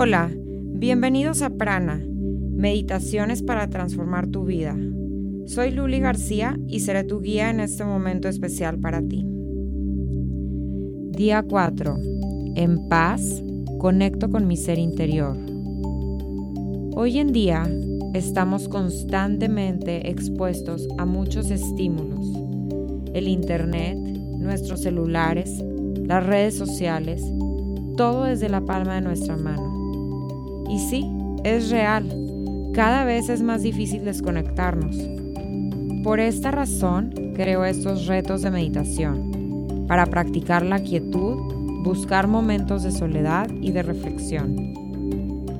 Hola, bienvenidos a Prana, Meditaciones para transformar tu vida. Soy Luli García y seré tu guía en este momento especial para ti. Día 4. En paz, conecto con mi ser interior. Hoy en día estamos constantemente expuestos a muchos estímulos. El Internet, nuestros celulares, las redes sociales, todo desde la palma de nuestra mano. Y sí, es real, cada vez es más difícil desconectarnos. Por esta razón, creo estos retos de meditación, para practicar la quietud, buscar momentos de soledad y de reflexión.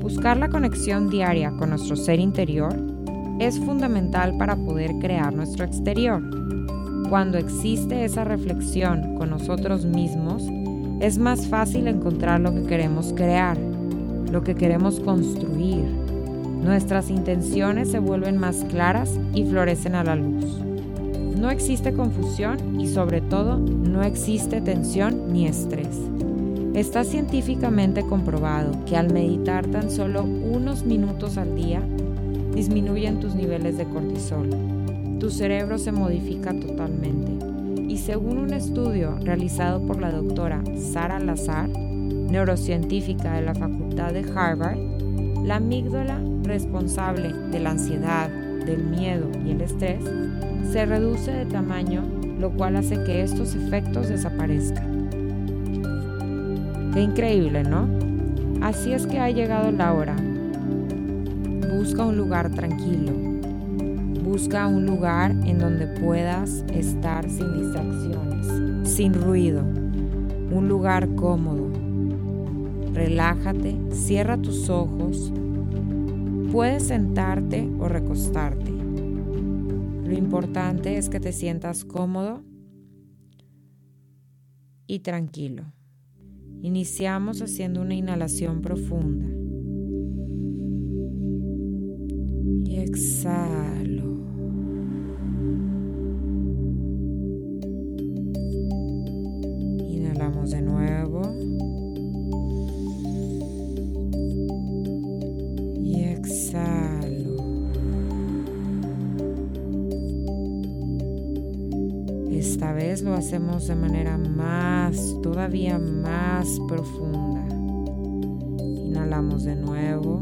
Buscar la conexión diaria con nuestro ser interior es fundamental para poder crear nuestro exterior. Cuando existe esa reflexión con nosotros mismos, es más fácil encontrar lo que queremos crear lo que queremos construir. Nuestras intenciones se vuelven más claras y florecen a la luz. No existe confusión y sobre todo no existe tensión ni estrés. Está científicamente comprobado que al meditar tan solo unos minutos al día, disminuyen tus niveles de cortisol. Tu cerebro se modifica totalmente. Y según un estudio realizado por la doctora Sara Lazar, neurocientífica de la Facultad de Harvard, la amígdala responsable de la ansiedad, del miedo y el estrés se reduce de tamaño, lo cual hace que estos efectos desaparezcan. Qué increíble, ¿no? Así es que ha llegado la hora. Busca un lugar tranquilo. Busca un lugar en donde puedas estar sin distracciones, sin ruido. Un lugar cómodo relájate, cierra tus ojos, puedes sentarte o recostarte. Lo importante es que te sientas cómodo y tranquilo. Iniciamos haciendo una inhalación profunda. Y exhalo. Inhalamos de nuevo. Lo hacemos de manera más, todavía más profunda. Inhalamos de nuevo.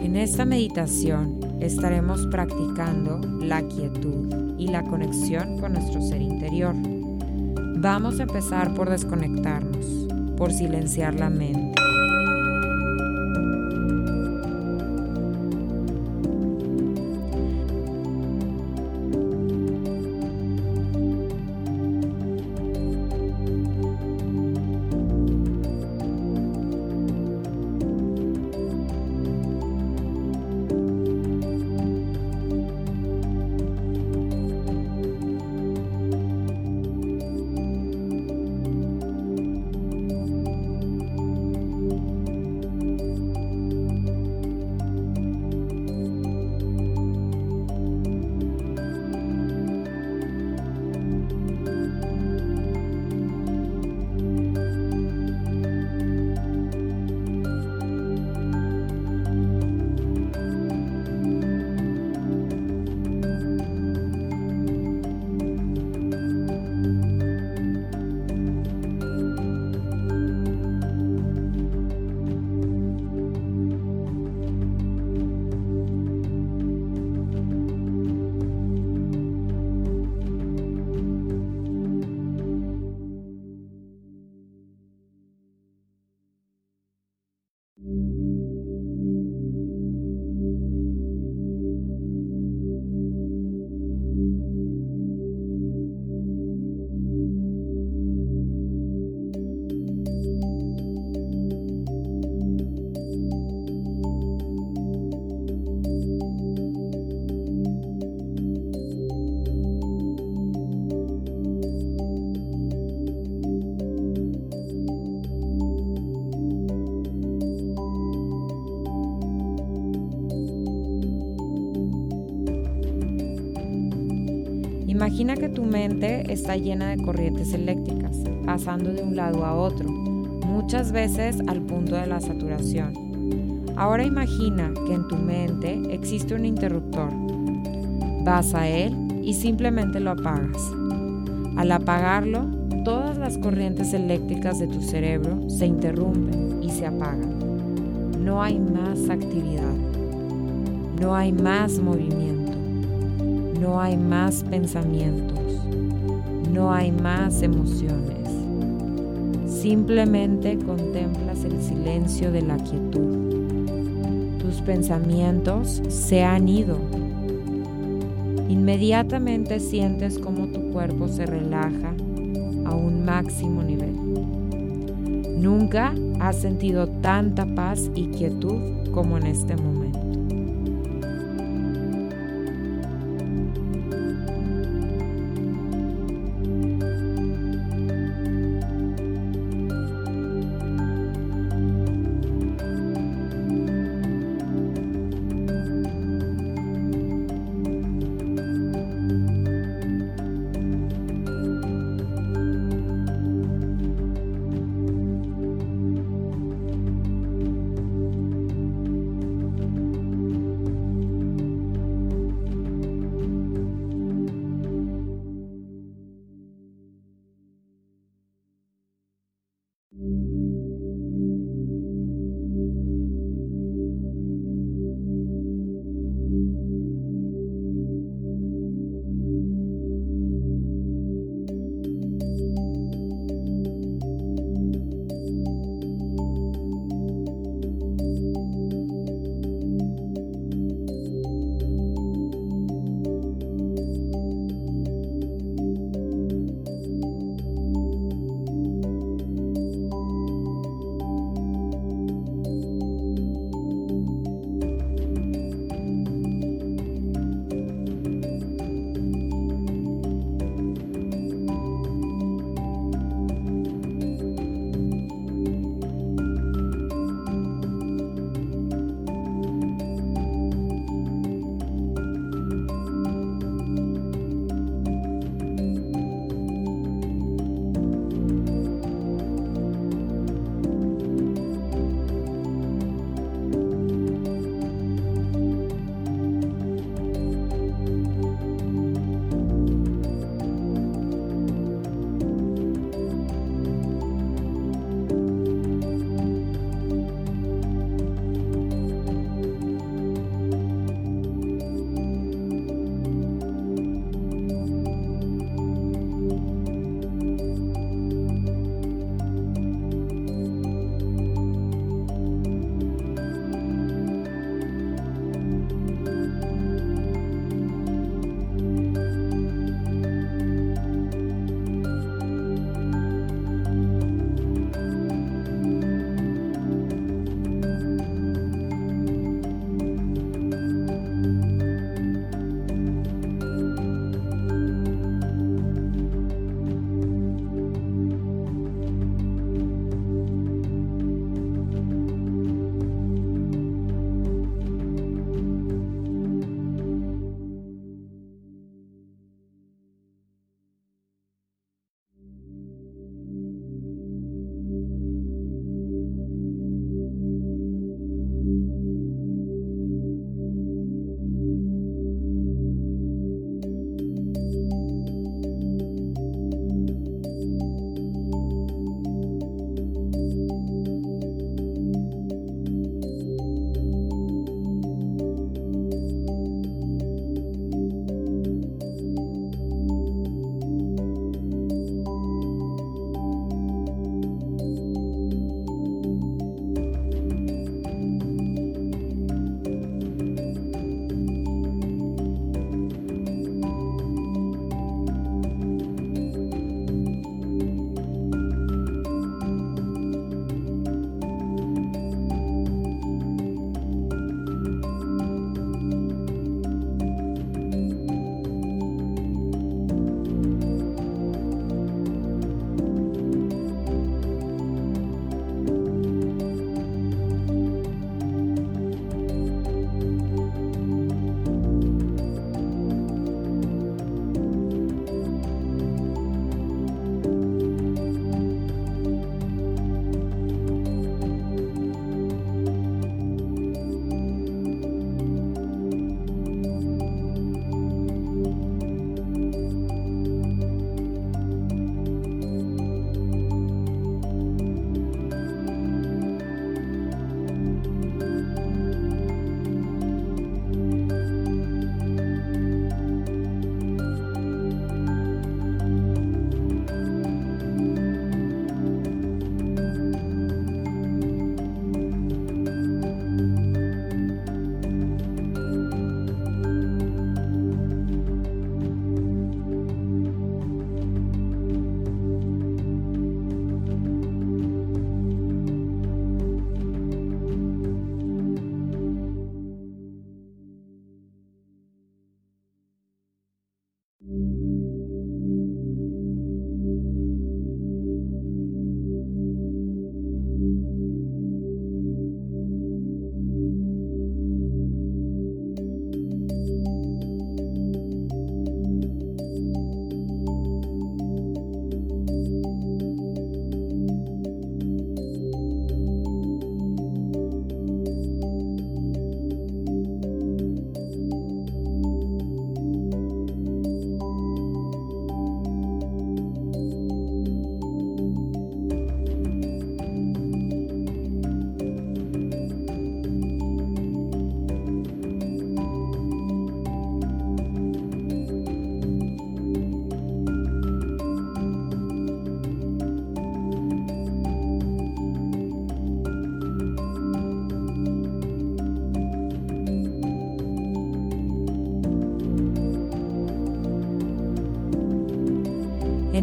En esta meditación estaremos practicando la quietud y la conexión con nuestro ser interior. Vamos a empezar por desconectarnos por silenciar la mente. Imagina que tu mente está llena de corrientes eléctricas, pasando de un lado a otro, muchas veces al punto de la saturación. Ahora imagina que en tu mente existe un interruptor. Vas a él y simplemente lo apagas. Al apagarlo, todas las corrientes eléctricas de tu cerebro se interrumpen y se apagan. No hay más actividad. No hay más movimiento. No hay más pensamientos. No hay más emociones. Simplemente contemplas el silencio de la quietud. Tus pensamientos se han ido Inmediatamente sientes como tu cuerpo se relaja a un máximo nivel. Nunca has sentido tanta paz y quietud como en este momento.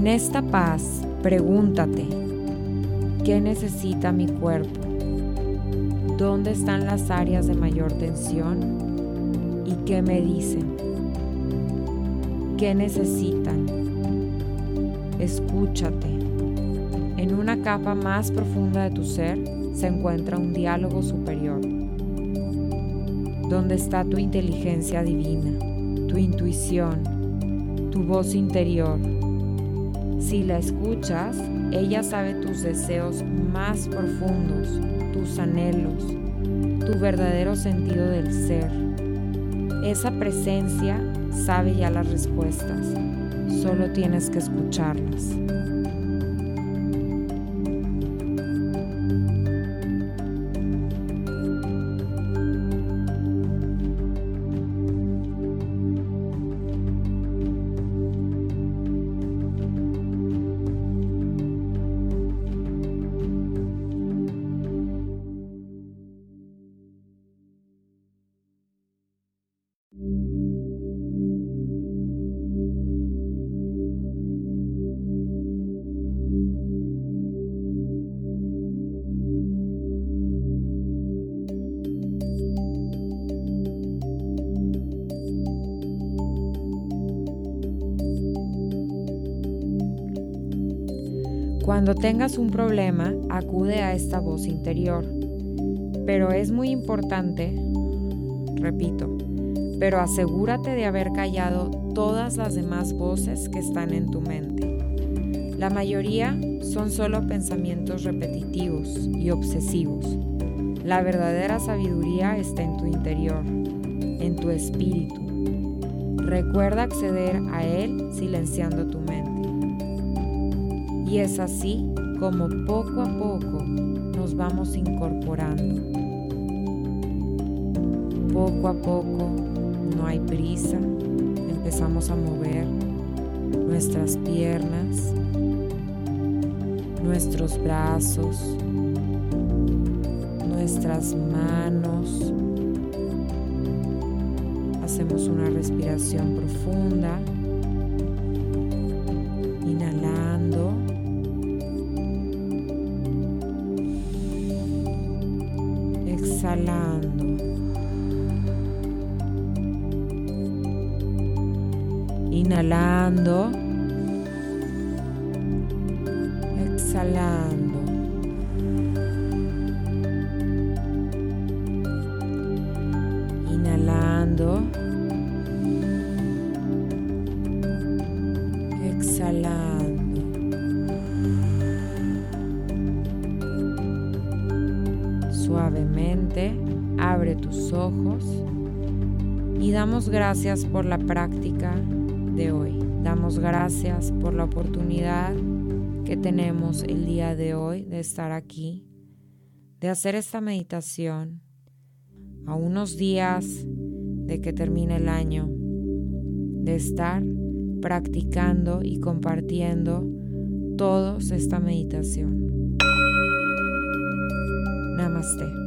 En esta paz, pregúntate, ¿qué necesita mi cuerpo? ¿Dónde están las áreas de mayor tensión? ¿Y qué me dicen? ¿Qué necesitan? Escúchate. En una capa más profunda de tu ser se encuentra un diálogo superior, donde está tu inteligencia divina, tu intuición, tu voz interior si la escuchas, ella sabe tus deseos más profundos, tus anhelos, tu verdadero sentido del ser. Esa presencia sabe ya las respuestas, solo tienes que escucharlas. Cuando tengas un problema, acude a esta voz interior. Pero es muy importante, repito, pero asegúrate de haber callado todas las demás voces que están en tu mente. La mayoría son solo pensamientos repetitivos y obsesivos. La verdadera sabiduría está en tu interior, en tu espíritu. Recuerda acceder a él silenciando tu mente. Y es así como poco a poco nos vamos incorporando. Poco a poco, no hay prisa, empezamos a mover nuestras piernas, nuestros brazos, nuestras manos. Hacemos una respiración profunda. Inhalando. Exhalando. Inhalando. Exhalando. Suavemente abre tus ojos y damos gracias por la práctica de hoy. Damos gracias por la oportunidad que tenemos el día de hoy de estar aquí, de hacer esta meditación a unos días de que termine el año, de estar practicando y compartiendo todos esta meditación. Namaste.